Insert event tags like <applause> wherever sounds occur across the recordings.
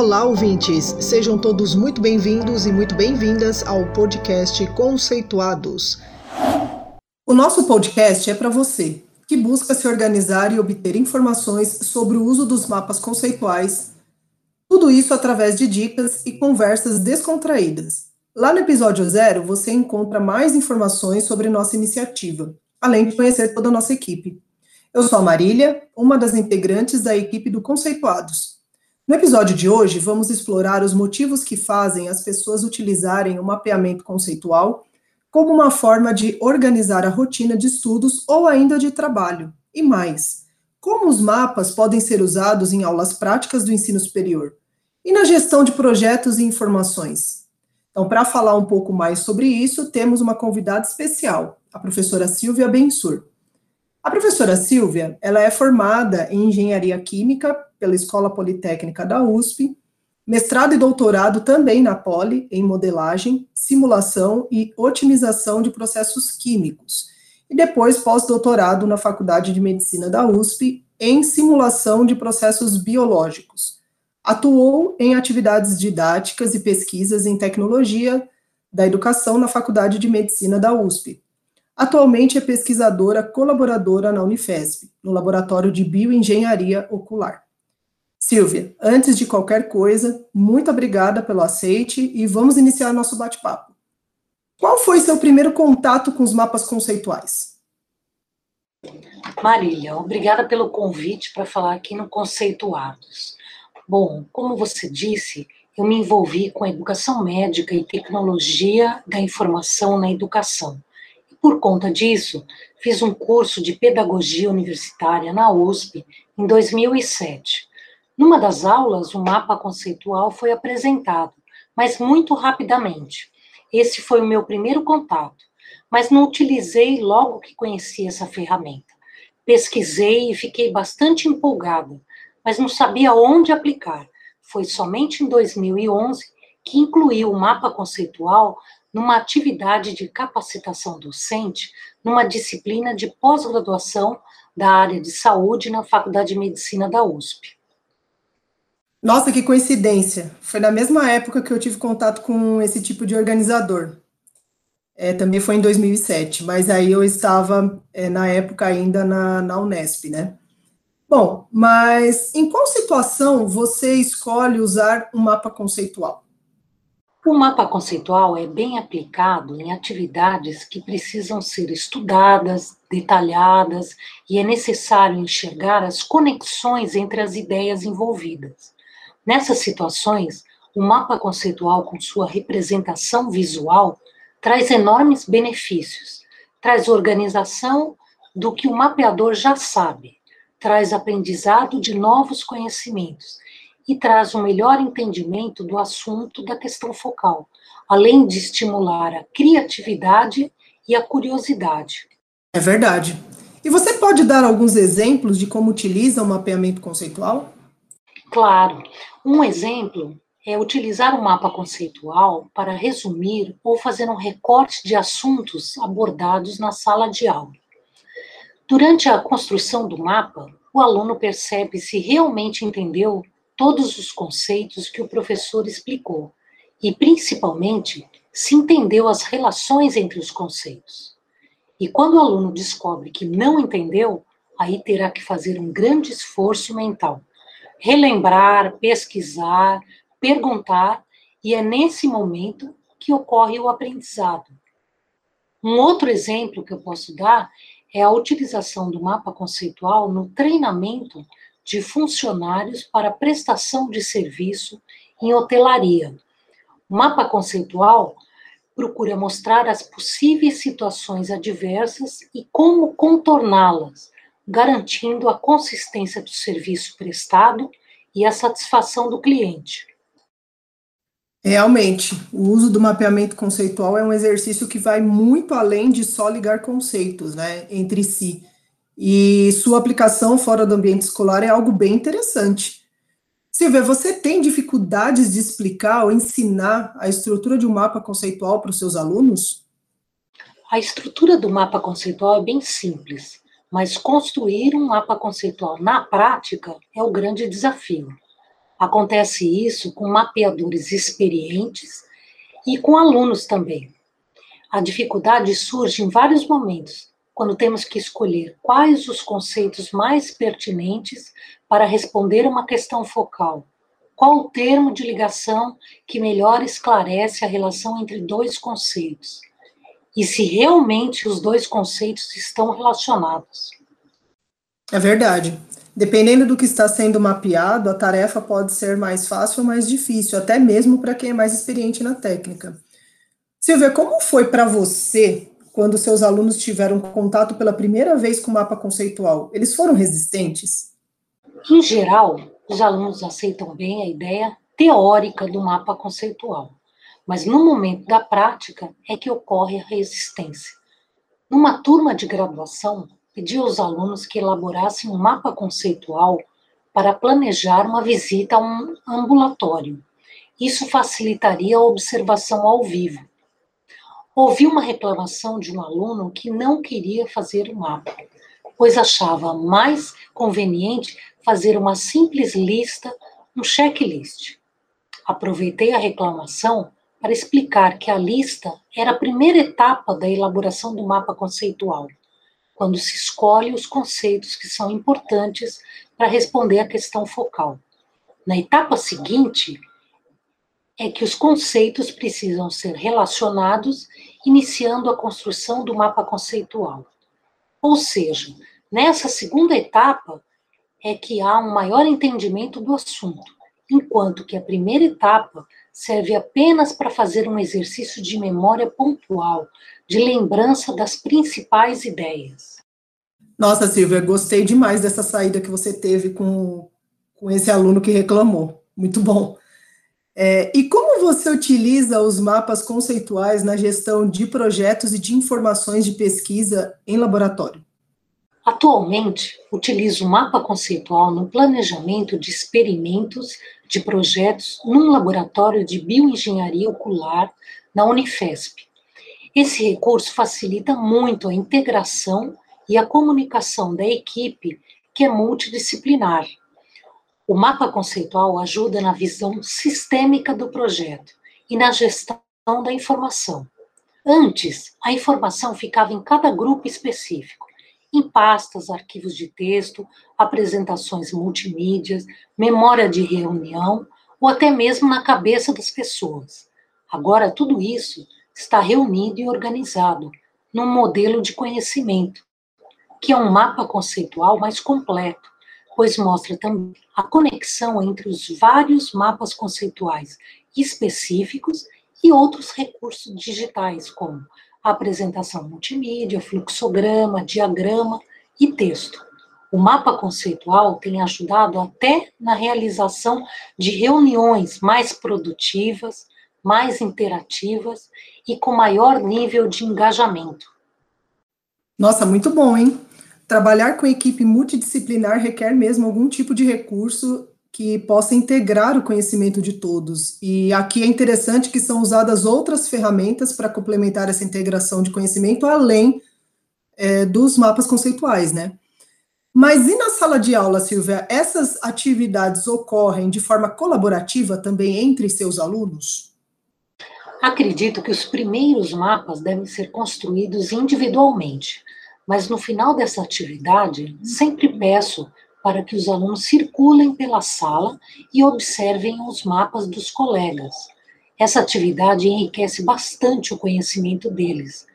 Olá, ouvintes! Sejam todos muito bem-vindos e muito bem-vindas ao podcast Conceituados. O nosso podcast é para você que busca se organizar e obter informações sobre o uso dos mapas conceituais, tudo isso através de dicas e conversas descontraídas. Lá no episódio zero, você encontra mais informações sobre nossa iniciativa, além de conhecer toda a nossa equipe. Eu sou a Marília, uma das integrantes da equipe do Conceituados. No episódio de hoje, vamos explorar os motivos que fazem as pessoas utilizarem o mapeamento conceitual como uma forma de organizar a rotina de estudos ou ainda de trabalho. E mais, como os mapas podem ser usados em aulas práticas do ensino superior e na gestão de projetos e informações. Então, para falar um pouco mais sobre isso, temos uma convidada especial, a professora Silvia Bensur. A professora Silvia, ela é formada em Engenharia Química pela Escola Politécnica da USP, mestrado e doutorado também na Poli, em modelagem, simulação e otimização de processos químicos, e depois pós-doutorado na Faculdade de Medicina da USP, em simulação de processos biológicos. Atuou em atividades didáticas e pesquisas em tecnologia da educação na Faculdade de Medicina da USP, Atualmente é pesquisadora colaboradora na Unifesp, no Laboratório de Bioengenharia Ocular. Silvia, antes de qualquer coisa, muito obrigada pelo aceite e vamos iniciar nosso bate-papo. Qual foi seu primeiro contato com os mapas conceituais? Marília, obrigada pelo convite para falar aqui no Conceituados. Bom, como você disse, eu me envolvi com a educação médica e tecnologia da informação na educação por conta disso, fiz um curso de pedagogia universitária na USP em 2007. Numa das aulas, o mapa conceitual foi apresentado, mas muito rapidamente. Esse foi o meu primeiro contato, mas não utilizei logo que conheci essa ferramenta. Pesquisei e fiquei bastante empolgada, mas não sabia onde aplicar. Foi somente em 2011 que incluí o mapa conceitual numa atividade de capacitação docente, numa disciplina de pós-graduação da área de saúde na Faculdade de Medicina da USP. Nossa, que coincidência! Foi na mesma época que eu tive contato com esse tipo de organizador. É, também foi em 2007, mas aí eu estava, é, na época, ainda na, na Unesp, né? Bom, mas em qual situação você escolhe usar um mapa conceitual? O mapa conceitual é bem aplicado em atividades que precisam ser estudadas, detalhadas, e é necessário enxergar as conexões entre as ideias envolvidas. Nessas situações, o mapa conceitual, com sua representação visual, traz enormes benefícios. Traz organização do que o mapeador já sabe, traz aprendizado de novos conhecimentos e traz um melhor entendimento do assunto da questão focal, além de estimular a criatividade e a curiosidade. É verdade. E você pode dar alguns exemplos de como utiliza o mapeamento conceitual? Claro. Um exemplo é utilizar o mapa conceitual para resumir ou fazer um recorte de assuntos abordados na sala de aula. Durante a construção do mapa, o aluno percebe se realmente entendeu todos os conceitos que o professor explicou e, principalmente, se entendeu as relações entre os conceitos. E quando o aluno descobre que não entendeu, aí terá que fazer um grande esforço mental. Relembrar, pesquisar, perguntar, e é nesse momento que ocorre o aprendizado. Um outro exemplo que eu posso dar é a utilização do mapa conceitual no treinamento de funcionários para prestação de serviço em hotelaria. O mapa conceitual procura mostrar as possíveis situações adversas e como contorná-las, garantindo a consistência do serviço prestado e a satisfação do cliente. Realmente, o uso do mapeamento conceitual é um exercício que vai muito além de só ligar conceitos né, entre si e sua aplicação fora do ambiente escolar é algo bem interessante. Silvia, você tem dificuldades de explicar ou ensinar a estrutura de um mapa conceitual para os seus alunos? A estrutura do mapa conceitual é bem simples, mas construir um mapa conceitual na prática é o grande desafio. Acontece isso com mapeadores experientes e com alunos também. A dificuldade surge em vários momentos, quando temos que escolher quais os conceitos mais pertinentes para responder uma questão focal. Qual o termo de ligação que melhor esclarece a relação entre dois conceitos? E se realmente os dois conceitos estão relacionados. É verdade. Dependendo do que está sendo mapeado, a tarefa pode ser mais fácil ou mais difícil, até mesmo para quem é mais experiente na técnica. Silvia, como foi para você quando seus alunos tiveram contato pela primeira vez com o mapa conceitual? Eles foram resistentes? Em geral, os alunos aceitam bem a ideia teórica do mapa conceitual, mas no momento da prática é que ocorre a resistência. Numa turma de graduação, pediu aos alunos que elaborassem um mapa conceitual para planejar uma visita a um ambulatório. Isso facilitaria a observação ao vivo. Ouvi uma reclamação de um aluno que não queria fazer o mapa, pois achava mais conveniente fazer uma simples lista, um checklist. Aproveitei a reclamação para explicar que a lista era a primeira etapa da elaboração do mapa conceitual quando se escolhe os conceitos que são importantes para responder à questão focal. Na etapa seguinte, é que os conceitos precisam ser relacionados, iniciando a construção do mapa conceitual. Ou seja, nessa segunda etapa é que há um maior entendimento do assunto, enquanto que a primeira etapa serve apenas para fazer um exercício de memória pontual, de lembrança das principais ideias. Nossa, Silvia, gostei demais dessa saída que você teve com, com esse aluno que reclamou. Muito bom. É, e como você utiliza os mapas conceituais na gestão de projetos e de informações de pesquisa em laboratório? Atualmente, utilizo o mapa conceitual no planejamento de experimentos de projetos num laboratório de bioengenharia ocular na Unifesp. Esse recurso facilita muito a integração e a comunicação da equipe, que é multidisciplinar. O mapa conceitual ajuda na visão sistêmica do projeto e na gestão da informação. Antes, a informação ficava em cada grupo específico, em pastas, arquivos de texto, apresentações multimídias, memória de reunião ou até mesmo na cabeça das pessoas. Agora, tudo isso está reunido e organizado num modelo de conhecimento, que é um mapa conceitual mais completo, pois mostra também a conexão entre os vários mapas conceituais específicos e outros recursos digitais, como apresentação multimídia, fluxograma, diagrama e texto. O mapa conceitual tem ajudado até na realização de reuniões mais produtivas, mais interativas e com maior nível de engajamento. Nossa, muito bom, hein? Trabalhar com equipe multidisciplinar requer mesmo algum tipo de recurso que possa integrar o conhecimento de todos. E aqui é interessante que são usadas outras ferramentas para complementar essa integração de conhecimento, além é, dos mapas conceituais, né? Mas e na sala de aula, Silvia, essas atividades ocorrem de forma colaborativa também entre seus alunos? Acredito que os primeiros mapas devem ser construídos individualmente, mas no final dessa atividade, sempre peço para que os alunos circulem pela sala e observem os mapas dos colegas. Essa atividade enriquece bastante o conhecimento deles,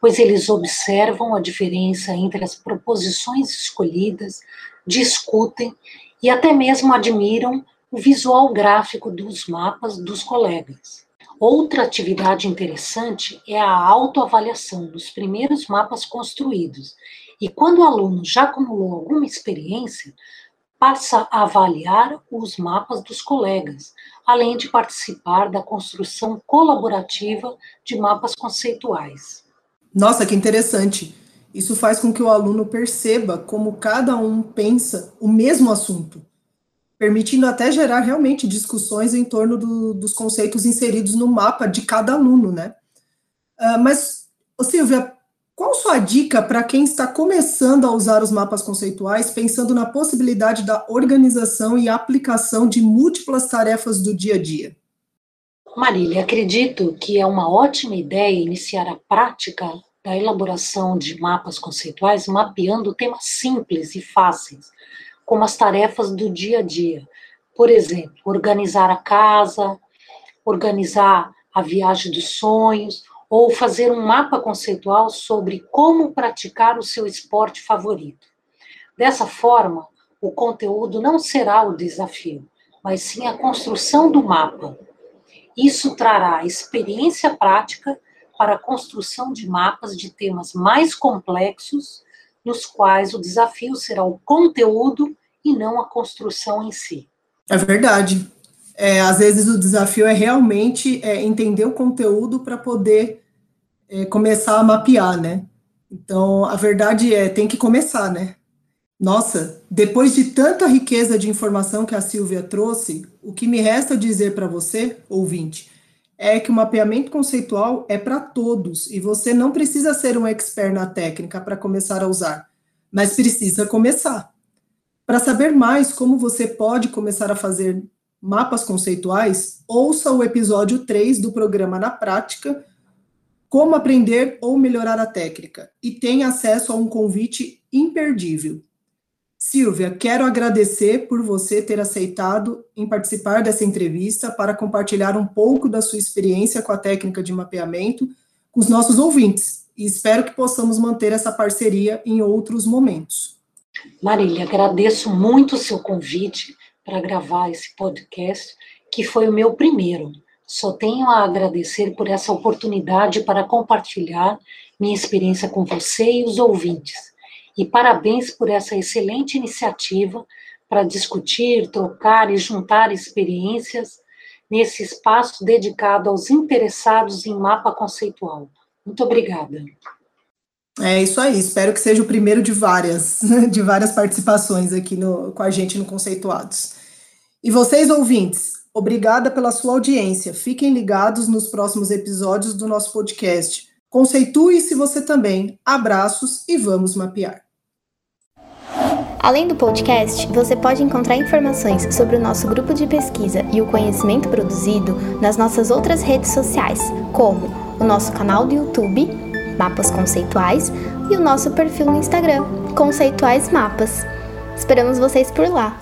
pois eles observam a diferença entre as proposições escolhidas, discutem e até mesmo admiram o visual gráfico dos mapas dos colegas. Outra atividade interessante é a autoavaliação dos primeiros mapas construídos. E quando o aluno já acumulou alguma experiência, passa a avaliar os mapas dos colegas, além de participar da construção colaborativa de mapas conceituais. Nossa, que interessante! Isso faz com que o aluno perceba como cada um pensa o mesmo assunto permitindo até gerar realmente discussões em torno do, dos conceitos inseridos no mapa de cada aluno, né? Uh, mas, Silvia, Qual sua dica para quem está começando a usar os mapas conceituais, pensando na possibilidade da organização e aplicação de múltiplas tarefas do dia a dia? Marília, acredito que é uma ótima ideia iniciar a prática da elaboração de mapas conceituais mapeando temas simples e fáceis, como as tarefas do dia a dia. Por exemplo, organizar a casa, organizar a viagem dos sonhos, ou fazer um mapa conceitual sobre como praticar o seu esporte favorito. Dessa forma, o conteúdo não será o desafio, mas sim a construção do mapa. Isso trará experiência prática para a construção de mapas de temas mais complexos, nos quais o desafio será o conteúdo e não a construção em si. É verdade. É, às vezes o desafio é realmente é, entender o conteúdo para poder é, começar a mapear, né? Então, a verdade é, tem que começar, né? Nossa, depois de tanta riqueza de informação que a Silvia trouxe, o que me resta dizer para você, ouvinte, é que o mapeamento conceitual é para todos e você não precisa ser um expert na técnica para começar a usar, mas precisa começar. Para saber mais como você pode começar a fazer mapas conceituais, ouça o episódio 3 do programa Na Prática como aprender ou melhorar a técnica e tem acesso a um convite imperdível. Silvia, quero agradecer por você ter aceitado em participar dessa entrevista para compartilhar um pouco da sua experiência com a técnica de mapeamento com os nossos ouvintes e espero que possamos manter essa parceria em outros momentos. Marília, agradeço muito o seu convite para gravar esse podcast, que foi o meu primeiro. Só tenho a agradecer por essa oportunidade para compartilhar minha experiência com você e os ouvintes. E parabéns por essa excelente iniciativa para discutir, trocar e juntar experiências nesse espaço dedicado aos interessados em mapa conceitual. Muito obrigada. É isso aí, espero que seja o primeiro de várias, <laughs> de várias participações aqui no, com a gente no Conceituados. E vocês, ouvintes, Obrigada pela sua audiência. Fiquem ligados nos próximos episódios do nosso podcast. Conceitue-se você também. Abraços e vamos mapear. Além do podcast, você pode encontrar informações sobre o nosso grupo de pesquisa e o conhecimento produzido nas nossas outras redes sociais, como o nosso canal do YouTube, Mapas Conceituais, e o nosso perfil no Instagram, Conceituais Mapas. Esperamos vocês por lá!